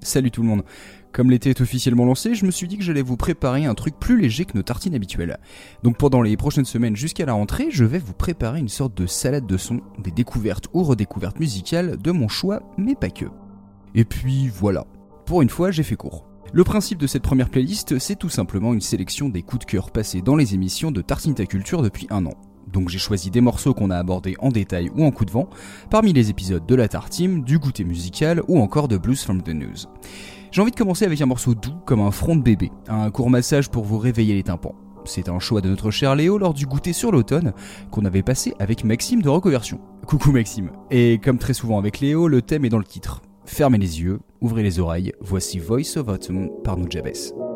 Salut tout le monde. Comme l'été est officiellement lancé, je me suis dit que j'allais vous préparer un truc plus léger que nos tartines habituelles. Donc pendant les prochaines semaines jusqu'à la rentrée, je vais vous préparer une sorte de salade de sons, des découvertes ou redécouvertes musicales de mon choix, mais pas que. Et puis voilà. Pour une fois, j'ai fait court. Le principe de cette première playlist, c'est tout simplement une sélection des coups de cœur passés dans les émissions de Tartine Ta Culture depuis un an. Donc j'ai choisi des morceaux qu'on a abordés en détail ou en coup de vent, parmi les épisodes de la Tartine, du goûter musical ou encore de Blues from the News. J'ai envie de commencer avec un morceau doux comme un front de bébé, un court massage pour vous réveiller les tympans. C'est un choix de notre cher Léo lors du goûter sur l'automne qu'on avait passé avec Maxime de Reconversion. Coucou Maxime. Et comme très souvent avec Léo, le thème est dans le titre. Fermez les yeux, ouvrez les oreilles, voici Voice of Autumn par Nujabes.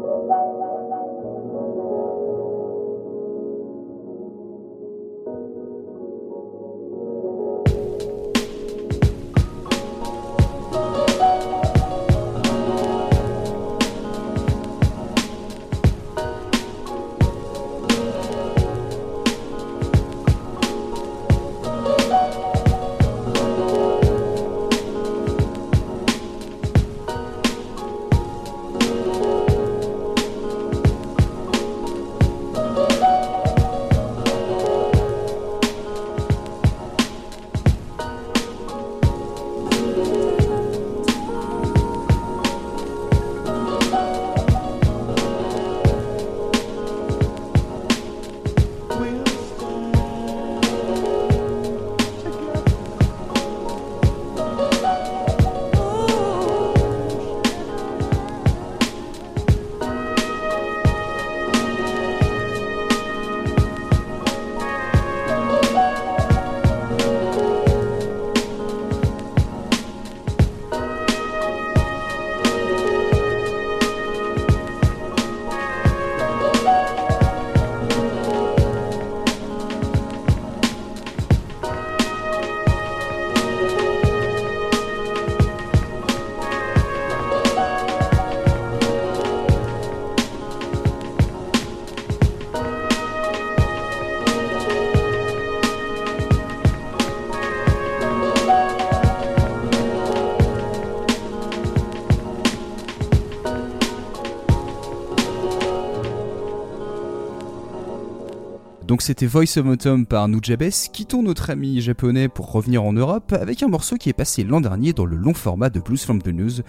C'était Voice of Autumn par Nujabes. Quittons notre ami japonais pour revenir en Europe avec un morceau qui est passé l'an dernier dans le long format de Blues from the News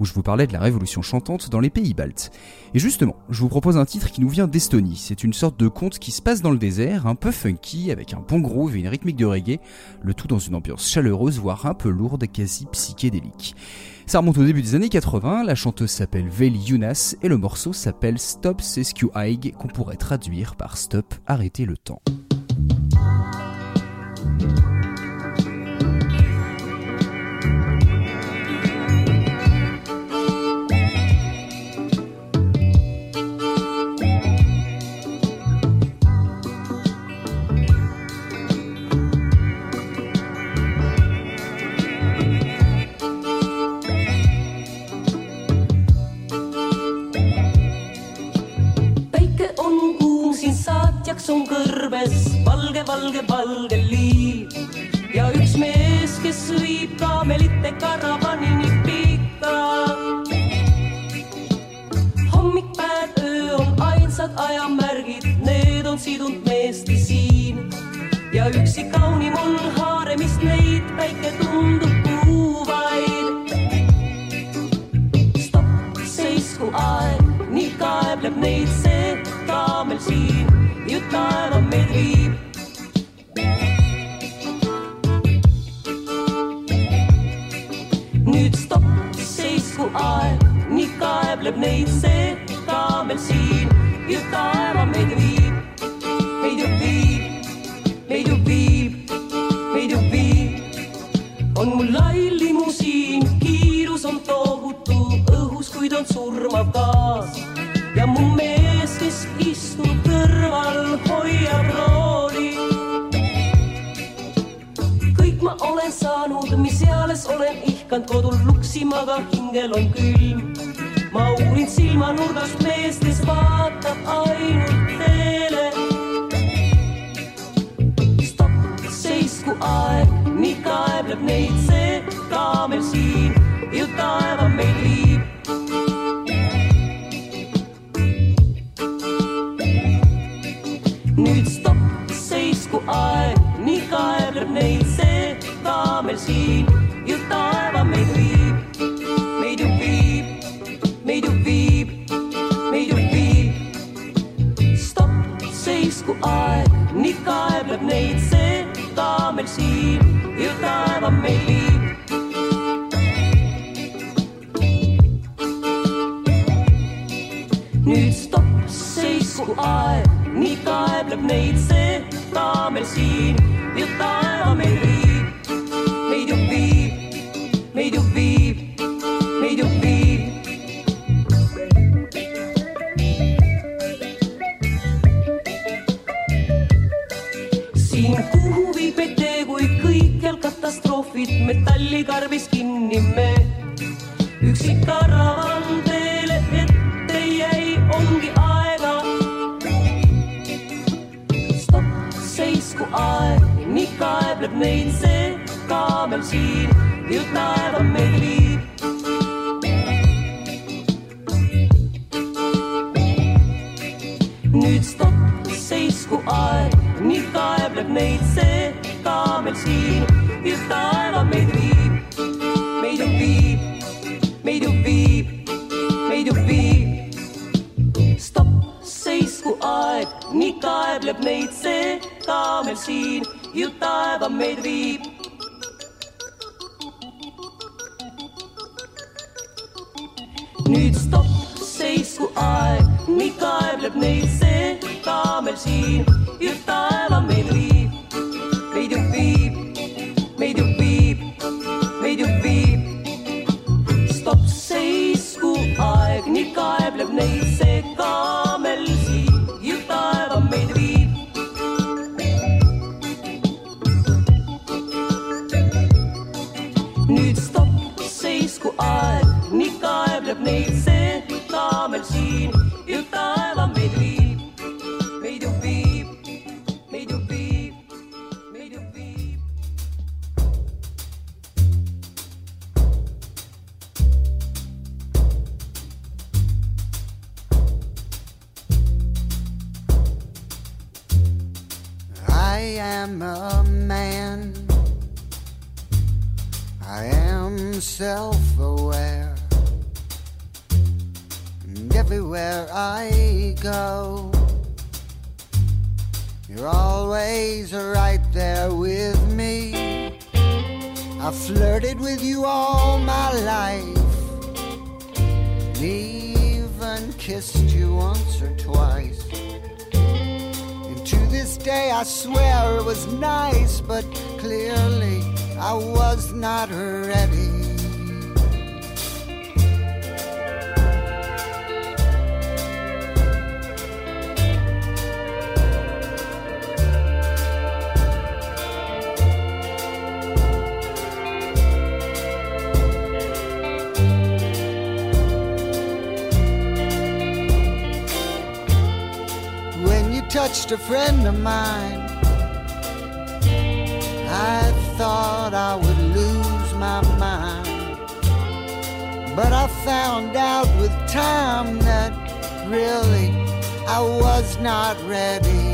où je vous parlais de la révolution chantante dans les pays baltes. Et justement, je vous propose un titre qui nous vient d'Estonie. C'est une sorte de conte qui se passe dans le désert, un peu funky avec un bon groove et une rythmique de reggae, le tout dans une ambiance chaleureuse voire un peu lourde, quasi psychédélique. Ça remonte au début des années 80, la chanteuse s'appelle Veli Younas et le morceau s'appelle Stop Sescu Haig qu'on pourrait traduire par Stop, arrêtez le temps. बल्ग बल्ग on surmav gaas ja mu mees, kes istub kõrval, hoiab rooli. kõik ma olen saanud, mis eales olen ihkanud kodul luksima, aga hingel on külm. ma uurin silmanurgast meest, kes vaatab ainult teele. stopp, seisku aeg, nii kaebleb neid see kaamel siin ju taeva meid viib nüüd stopp, seisku aeg, nii kaebleb neid see, ka meil siin ju taeva meid viib, meid ju viib, meid ju viib, meid ju viib. stopp, seisku aeg, nii kaebleb neid see, ka meil siin ju taeva meid viib. Ka meil siin. Ja taeva meid viib, meid ju viib, meid ju viib, meid ju viib. siin kuhu viib meid tee, kui kõikjal katastroofid. Metallikarbis kinni me meil siin, ju taeva meid viib. nüüd stopp, seisku aeg, nii kaebleb neid see ka meil siin, ju taeva meid viib, meid ju viib, meid ju viib, meid ju viib. stopp, seisku aeg, nii kaebleb neid see ka meil siin, ju taeva meid viib. Let me sind, da mal schien. Always right there with me. I flirted with you all my life, even kissed you once or twice. And to this day, I swear it was nice, but clearly I was not ready. Touched a friend of mine, I thought I would lose my mind. But I found out with time that really I was not ready.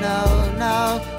No, no.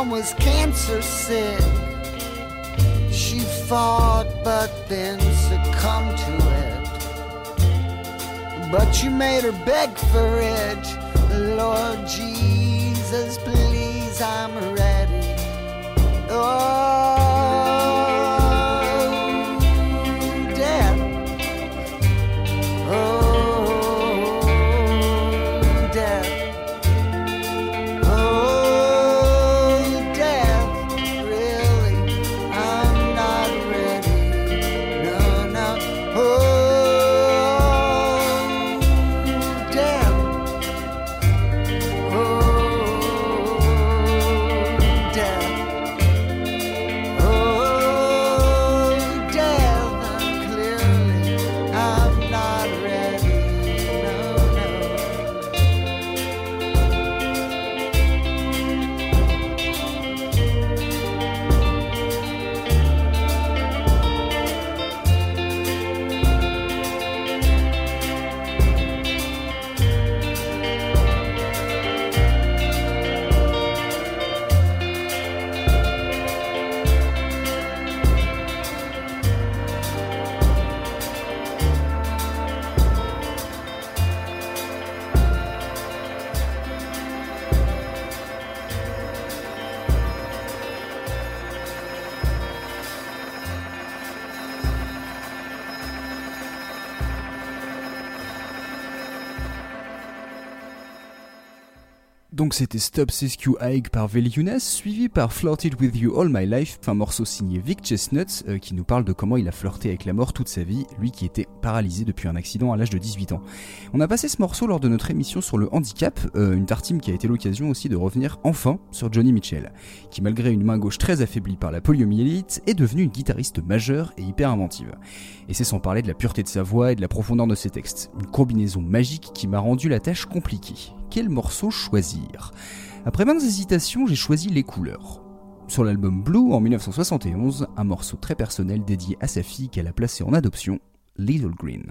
Mom was cancer sick, she fought but then succumbed to it but you made her beg for it. Lord Jesus, please, I'm ready. Donc c'était Stop Sescu Haig par Veli suivi par Flirted With You All My Life, un morceau signé Vic Chestnut euh, qui nous parle de comment il a flirté avec la mort toute sa vie, lui qui était paralysé depuis un accident à l'âge de 18 ans. On a passé ce morceau lors de notre émission sur le handicap, euh, une tartine qui a été l'occasion aussi de revenir enfin sur Johnny Mitchell, qui malgré une main gauche très affaiblie par la poliomyélite est devenu une guitariste majeure et hyper inventive. Et c'est sans parler de la pureté de sa voix et de la profondeur de ses textes, une combinaison magique qui m'a rendu la tâche compliquée quel morceau choisir Après maintes hésitations, j'ai choisi Les Couleurs. Sur l'album Blue en 1971, un morceau très personnel dédié à sa fille qu'elle a placée en adoption, Little Green.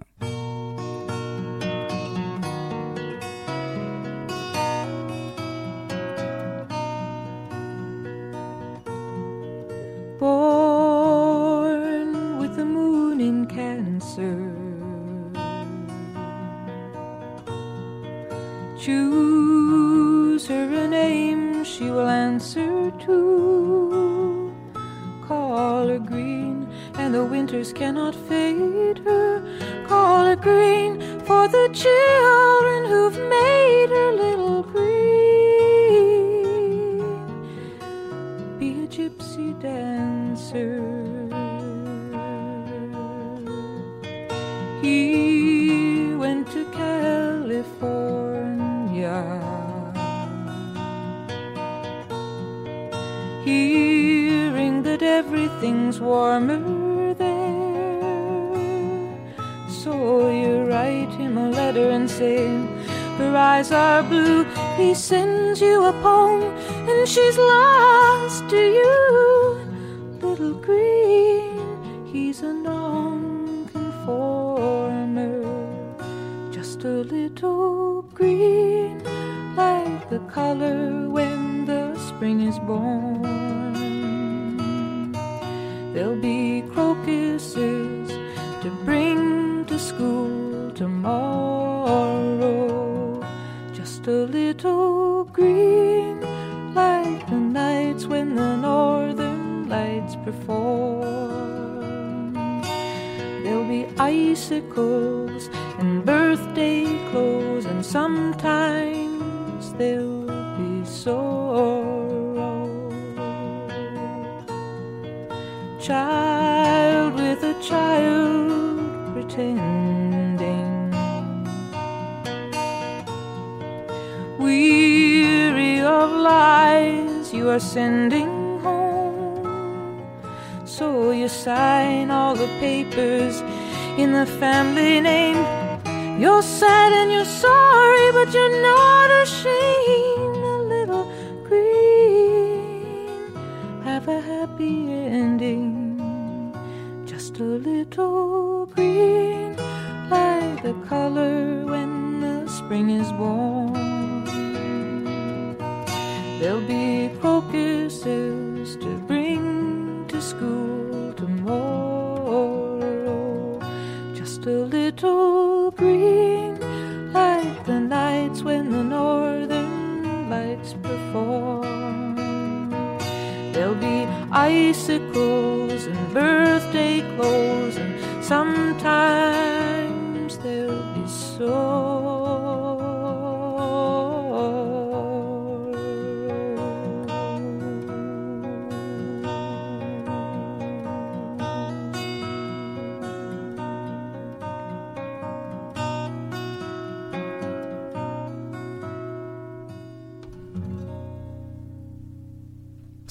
Choose her a name she will answer to. Call her green, and the winters cannot fade her. Call her green for the children eyes are blue. He sends you a poem, and she's lost to you. Little green, he's a non-conformer just a little green, like the color when the spring is born. There'll be crocuses to bring to school tomorrow, a little green, like the nights when the northern lights perform. There'll be icicles and birthday clothes, and sometimes there'll be sorrow. Child with a child lies you are sending home. So you sign all the papers in the family name. You're sad and you're sorry, but you're not ashamed. A little green, have a happy ending. Just a little green, like the color when the spring is born. There'll be crocuses to bring to school tomorrow. Just a little green, like the nights when the northern lights perform. There'll be icicles and birthday clothes, and sometimes there'll be sorrow.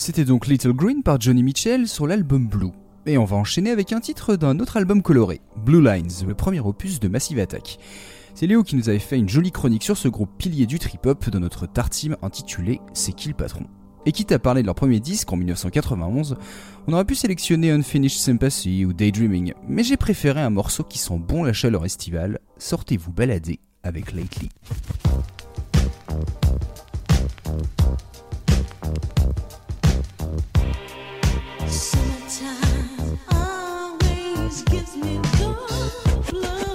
C'était donc Little Green par Johnny Mitchell sur l'album Blue. Et on va enchaîner avec un titre d'un autre album coloré, Blue Lines, le premier opus de Massive Attack. C'est Léo qui nous avait fait une jolie chronique sur ce groupe pilier du trip-hop de notre tartime intitulé C'est qui le patron? Et quitte à parler de leur premier disque en 1991, on aurait pu sélectionner Unfinished Sympathy ou Daydreaming, mais j'ai préféré un morceau qui sent bon la chaleur estivale, Sortez-vous balader avec Lately. gives me the blood.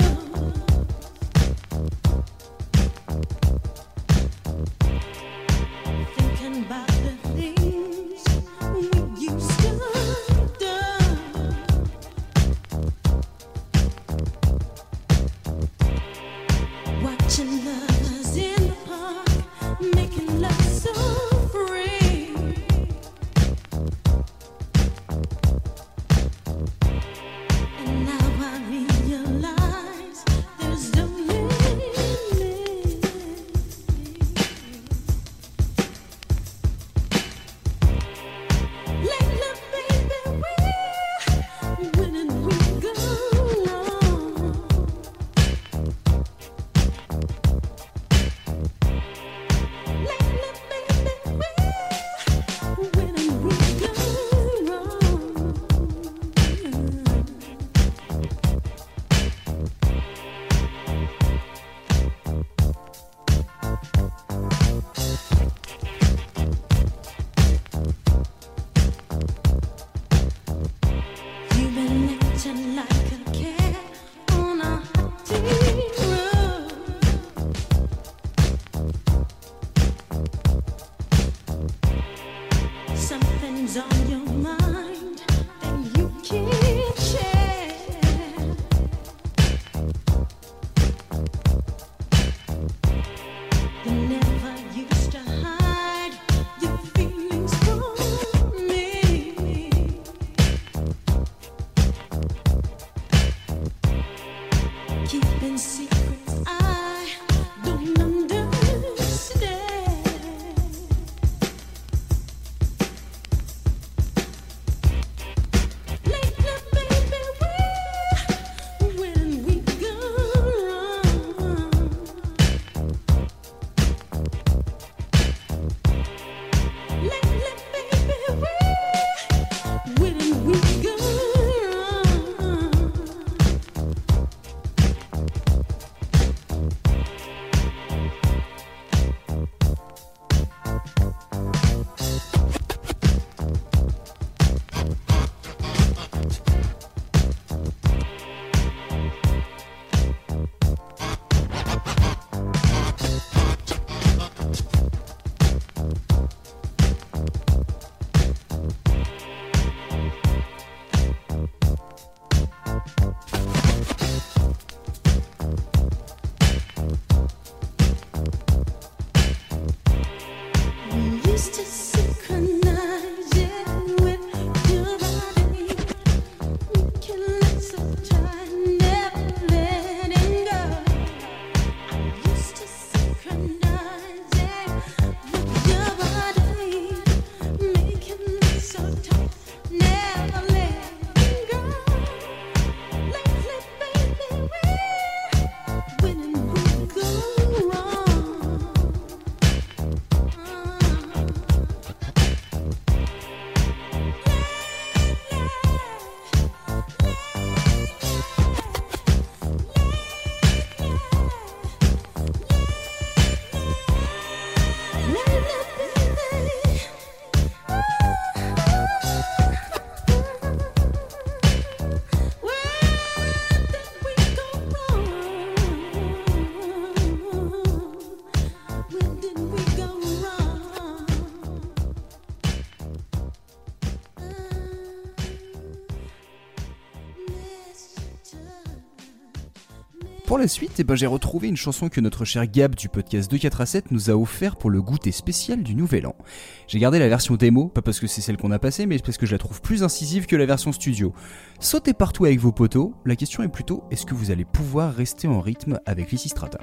Pour la suite, eh ben, j'ai retrouvé une chanson que notre cher Gab du podcast 2 4 à 7 nous a offert pour le goûter spécial du Nouvel An. J'ai gardé la version démo, pas parce que c'est celle qu'on a passée, mais parce que je la trouve plus incisive que la version studio. Sautez partout avec vos potos, la question est plutôt est-ce que vous allez pouvoir rester en rythme avec Lysistrata?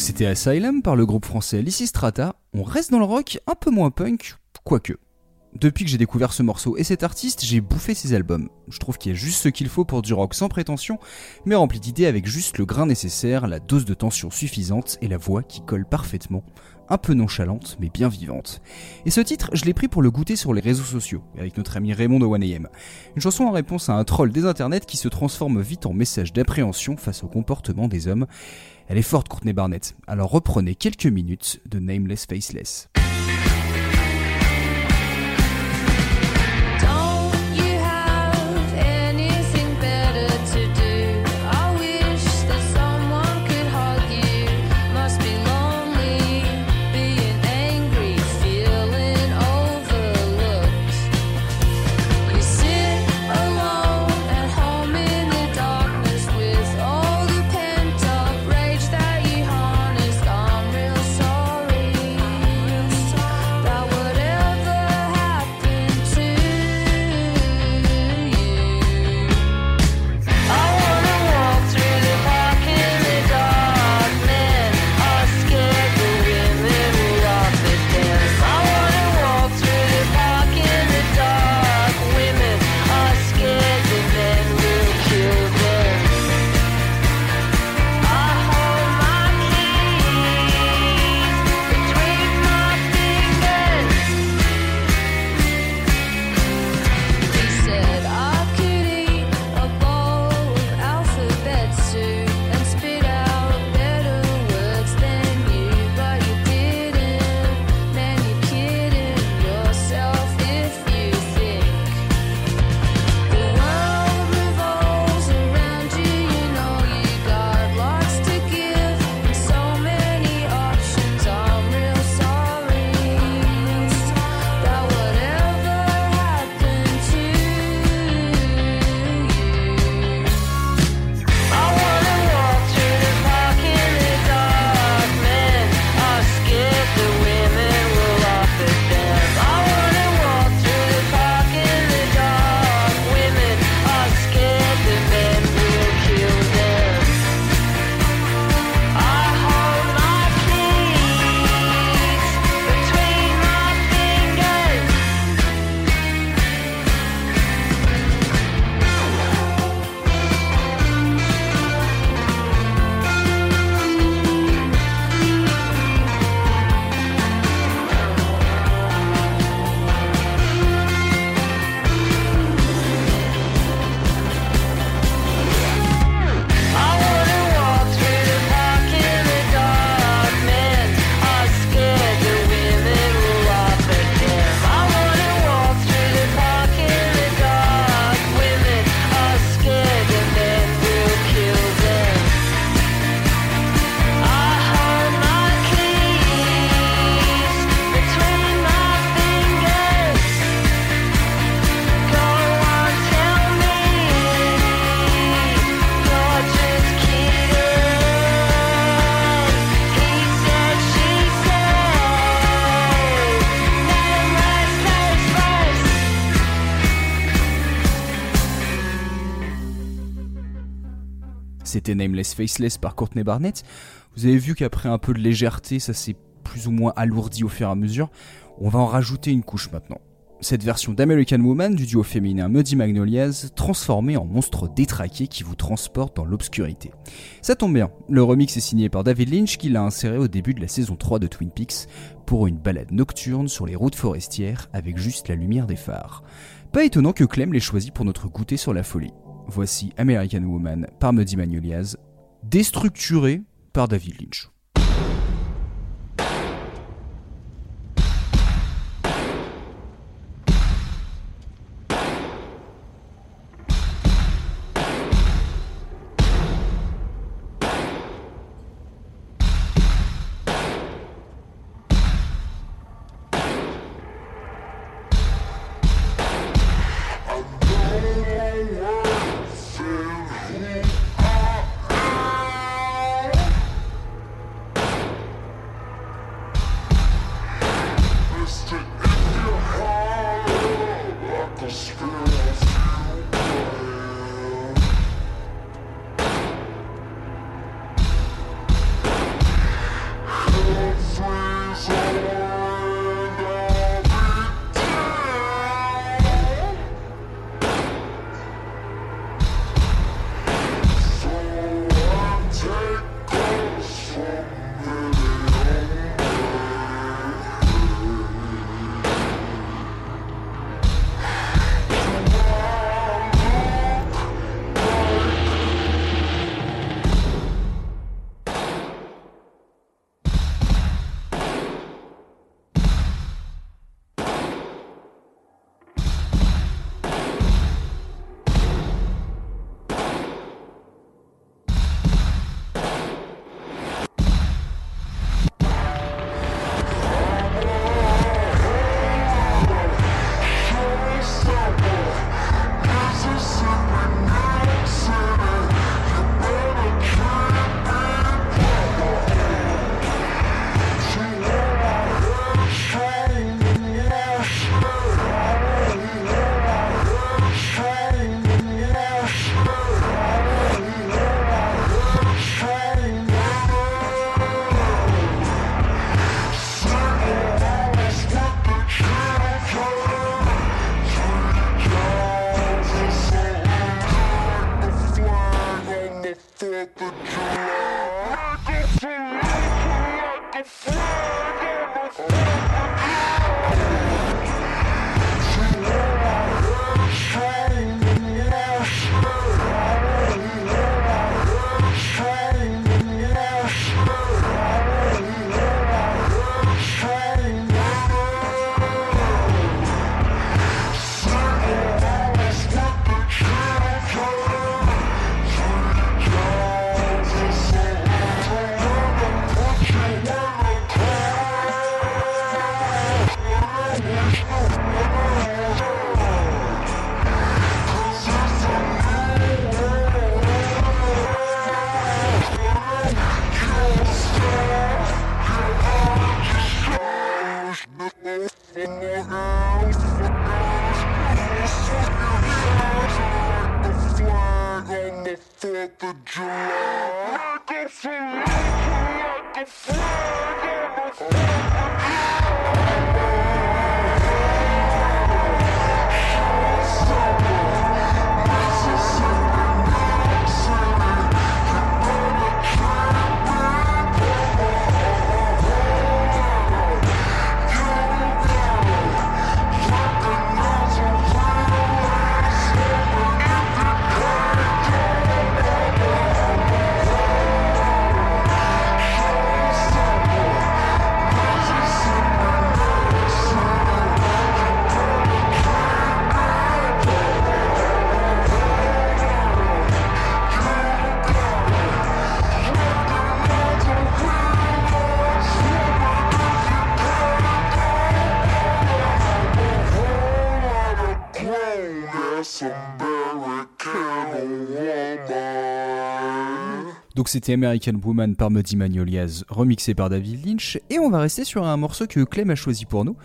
C'était Asylum par le groupe français Lysistrata. On reste dans le rock, un peu moins punk, quoique. Depuis que j'ai découvert ce morceau et cet artiste, j'ai bouffé ses albums. Je trouve qu'il y a juste ce qu'il faut pour du rock sans prétention, mais rempli d'idées avec juste le grain nécessaire, la dose de tension suffisante et la voix qui colle parfaitement. Un peu nonchalante, mais bien vivante. Et ce titre, je l'ai pris pour le goûter sur les réseaux sociaux, avec notre ami Raymond de 1AM. Une chanson en réponse à un troll des internets qui se transforme vite en message d'appréhension face au comportement des hommes. Elle est forte, Courtney Barnett. Alors reprenez quelques minutes de Nameless Faceless. C'était Nameless Faceless par Courtney Barnett. Vous avez vu qu'après un peu de légèreté, ça s'est plus ou moins alourdi au fur et à mesure. On va en rajouter une couche maintenant. Cette version d'American Woman du duo féminin Muddy Magnolias, transformée en monstre détraqué qui vous transporte dans l'obscurité. Ça tombe bien, le remix est signé par David Lynch qui l'a inséré au début de la saison 3 de Twin Peaks pour une balade nocturne sur les routes forestières avec juste la lumière des phares. Pas étonnant que Clem l'ait choisi pour notre goûter sur la folie. Voici American Woman par Muddy Magnolias, déstructuré par David Lynch. C'était American Woman par Muddy Magnolias, remixé par David Lynch, et on va rester sur un morceau que Clem a choisi pour nous,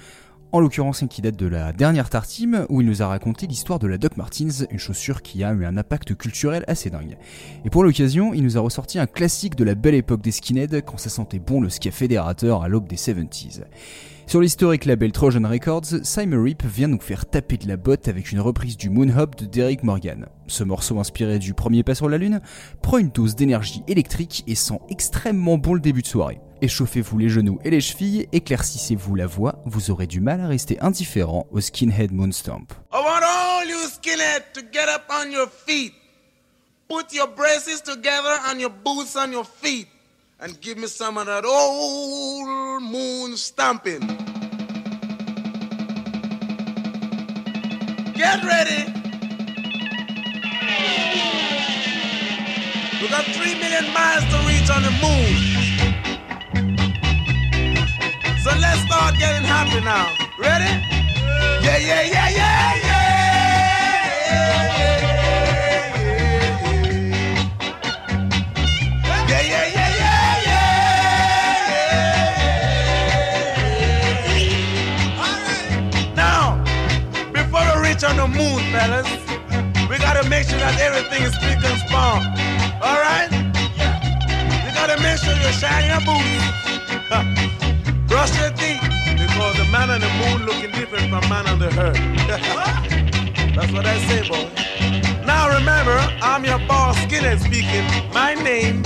en l'occurrence un qui date de la dernière Tartime, où il nous a raconté l'histoire de la Doc Martens, une chaussure qui a eu un impact culturel assez dingue. Et pour l'occasion, il nous a ressorti un classique de la belle époque des skinheads, quand ça sentait bon le ska fédérateur à l'aube des 70s. Sur l'historique label Trojan Records, Simon Reap vient nous faire taper de la botte avec une reprise du Moon Hop de Derek Morgan. Ce morceau inspiré du premier pas sur la lune prend une dose d'énergie électrique et sent extrêmement bon le début de soirée. Échauffez-vous les genoux et les chevilles, éclaircissez-vous la voix, vous aurez du mal à rester indifférent au Skinhead Moonstomp. I. Put your braces together and your boots on your feet. And give me some of that old moon stomping. Get ready. We got three million miles to reach on the moon. So let's start getting happy now. Ready? Yeah, yeah, yeah, yeah. Yeah, on the moon, fellas, we gotta make sure that everything is spick and span. All right? You gotta make sure you shine your boots. Brush your teeth because the man on the moon looking different from man on the earth. That's what I say, boy. Now remember, I'm your boss, Skinhead speaking. My name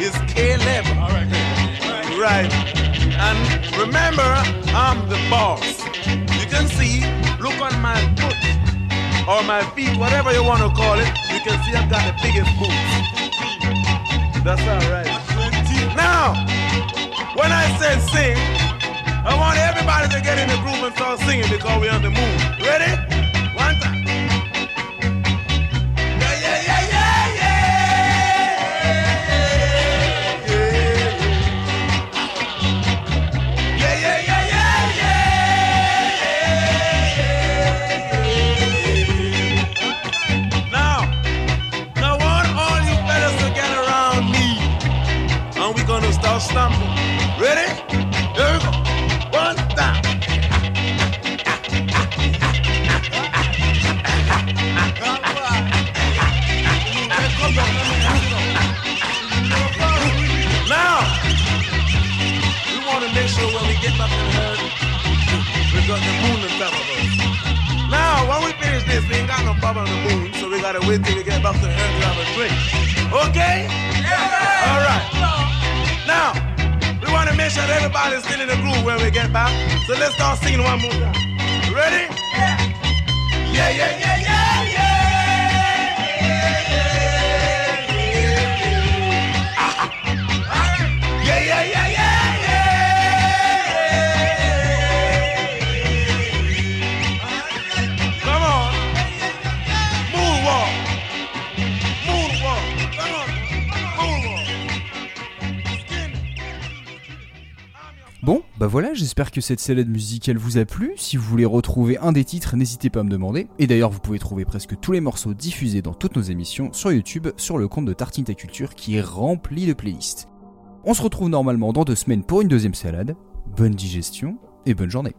is Caleb. All right. All right. right. And remember, I'm the boss. You can see, look on my foot or my feet, whatever you want to call it. You can see I've got the biggest boots. That's all right. Now, when I said sing, I want everybody to get in the groove and start singing because we're on the moon. Ready? Want to make sure when we get back to the herd, we got the moon on top of us. Now, when we finish this, we ain't got no problem on the moon, so we gotta wait till we get back to the herd to have a drink. Okay? Yeah. All right. Now, we to make sure that everybody's still in the groove when we get back. So let's start singing one more time. Ready? Yeah, yeah, yeah, yeah, bah voilà, j'espère que cette salade musicale vous a plu. Si vous voulez retrouver un des titres, n'hésitez pas à me demander. Et d'ailleurs, vous pouvez trouver presque tous les morceaux diffusés dans toutes nos émissions sur YouTube, sur le compte de Tartine Ta Culture qui est rempli de playlists. On se retrouve normalement dans deux semaines pour une deuxième salade. Bonne digestion et bonne journée.